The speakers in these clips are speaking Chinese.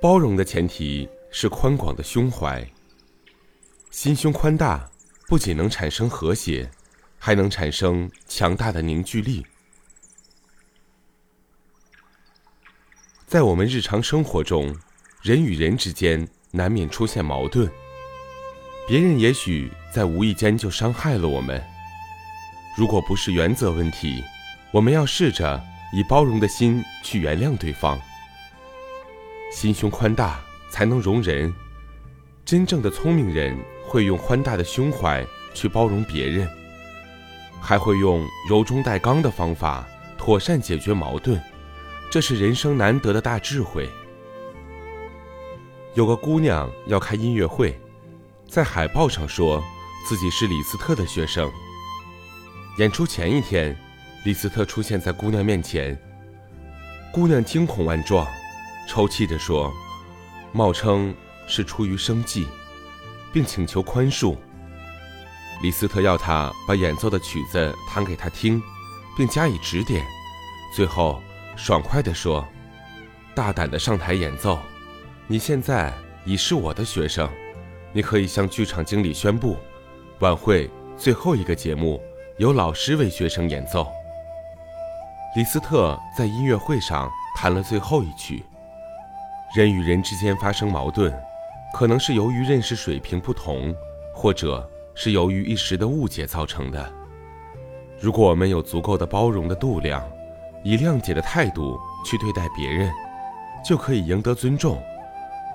包容的前提是宽广的胸怀。心胸宽大，不仅能产生和谐，还能产生强大的凝聚力。在我们日常生活中，人与人之间难免出现矛盾。别人也许在无意间就伤害了我们。如果不是原则问题，我们要试着以包容的心去原谅对方。心胸宽大才能容人。真正的聪明人会用宽大的胸怀去包容别人，还会用柔中带刚的方法妥善解决矛盾。这是人生难得的大智慧。有个姑娘要开音乐会。在海报上说自己是李斯特的学生。演出前一天，李斯特出现在姑娘面前。姑娘惊恐万状，抽泣着说：“冒称是出于生计，并请求宽恕。”李斯特要他把演奏的曲子弹给他听，并加以指点。最后，爽快地说：“大胆地上台演奏，你现在已是我的学生。”你可以向剧场经理宣布，晚会最后一个节目由老师为学生演奏。李斯特在音乐会上弹了最后一曲。人与人之间发生矛盾，可能是由于认识水平不同，或者是由于一时的误解造成的。如果我们有足够的包容的度量，以谅解的态度去对待别人，就可以赢得尊重，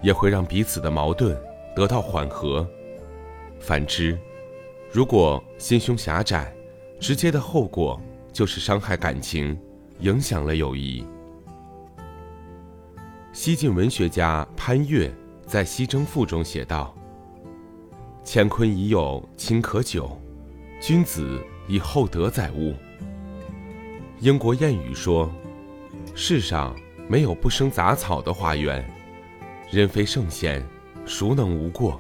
也会让彼此的矛盾。得到缓和。反之，如果心胸狭窄，直接的后果就是伤害感情，影响了友谊。西晋文学家潘岳在《西征赋》中写道：“乾坤已有情可久，君子以厚德载物。”英国谚语说：“世上没有不生杂草的花园，人非圣贤。”孰能无过？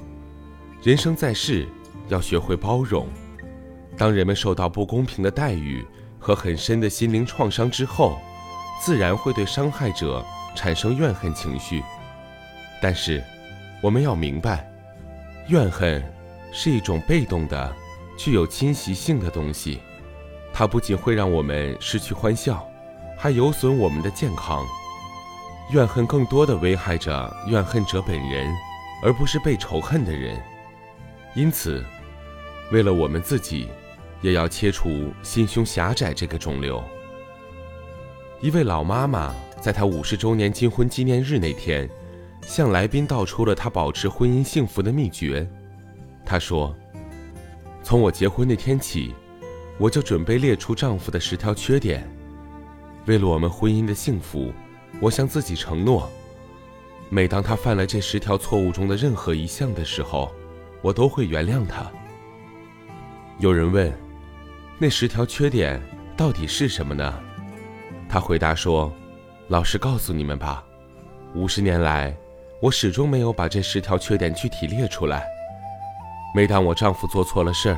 人生在世，要学会包容。当人们受到不公平的待遇和很深的心灵创伤之后，自然会对伤害者产生怨恨情绪。但是，我们要明白，怨恨是一种被动的、具有侵袭性的东西。它不仅会让我们失去欢笑，还有损我们的健康。怨恨更多的危害着怨恨者本人。而不是被仇恨的人，因此，为了我们自己，也要切除心胸狭窄这个肿瘤。一位老妈妈在她五十周年金婚纪念日那天，向来宾道出了她保持婚姻幸福的秘诀。她说：“从我结婚那天起，我就准备列出丈夫的十条缺点。为了我们婚姻的幸福，我向自己承诺。”每当他犯了这十条错误中的任何一项的时候，我都会原谅他。有人问：“那十条缺点到底是什么呢？”他回答说：“老实告诉你们吧，五十年来，我始终没有把这十条缺点具体列出来。每当我丈夫做错了事儿，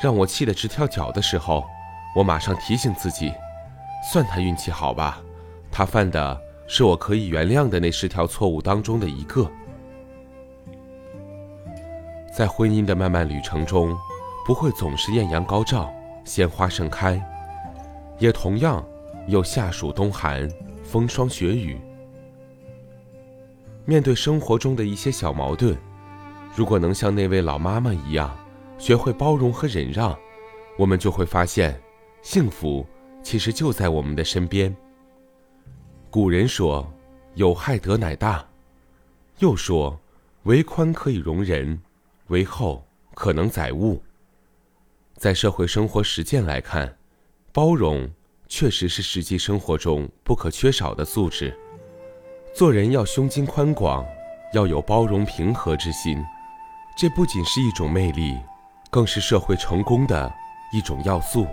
让我气得直跳脚的时候，我马上提醒自己：算他运气好吧，他犯的。”是我可以原谅的那十条错误当中的一个。在婚姻的漫漫旅程中，不会总是艳阳高照、鲜花盛开，也同样有夏暑冬寒、风霜雪雨。面对生活中的一些小矛盾，如果能像那位老妈妈一样，学会包容和忍让，我们就会发现，幸福其实就在我们的身边。古人说：“有害德乃大。”又说：“为宽可以容人，为厚可能载物。”在社会生活实践来看，包容确实是实际生活中不可缺少的素质。做人要胸襟宽广，要有包容平和之心，这不仅是一种魅力，更是社会成功的一种要素。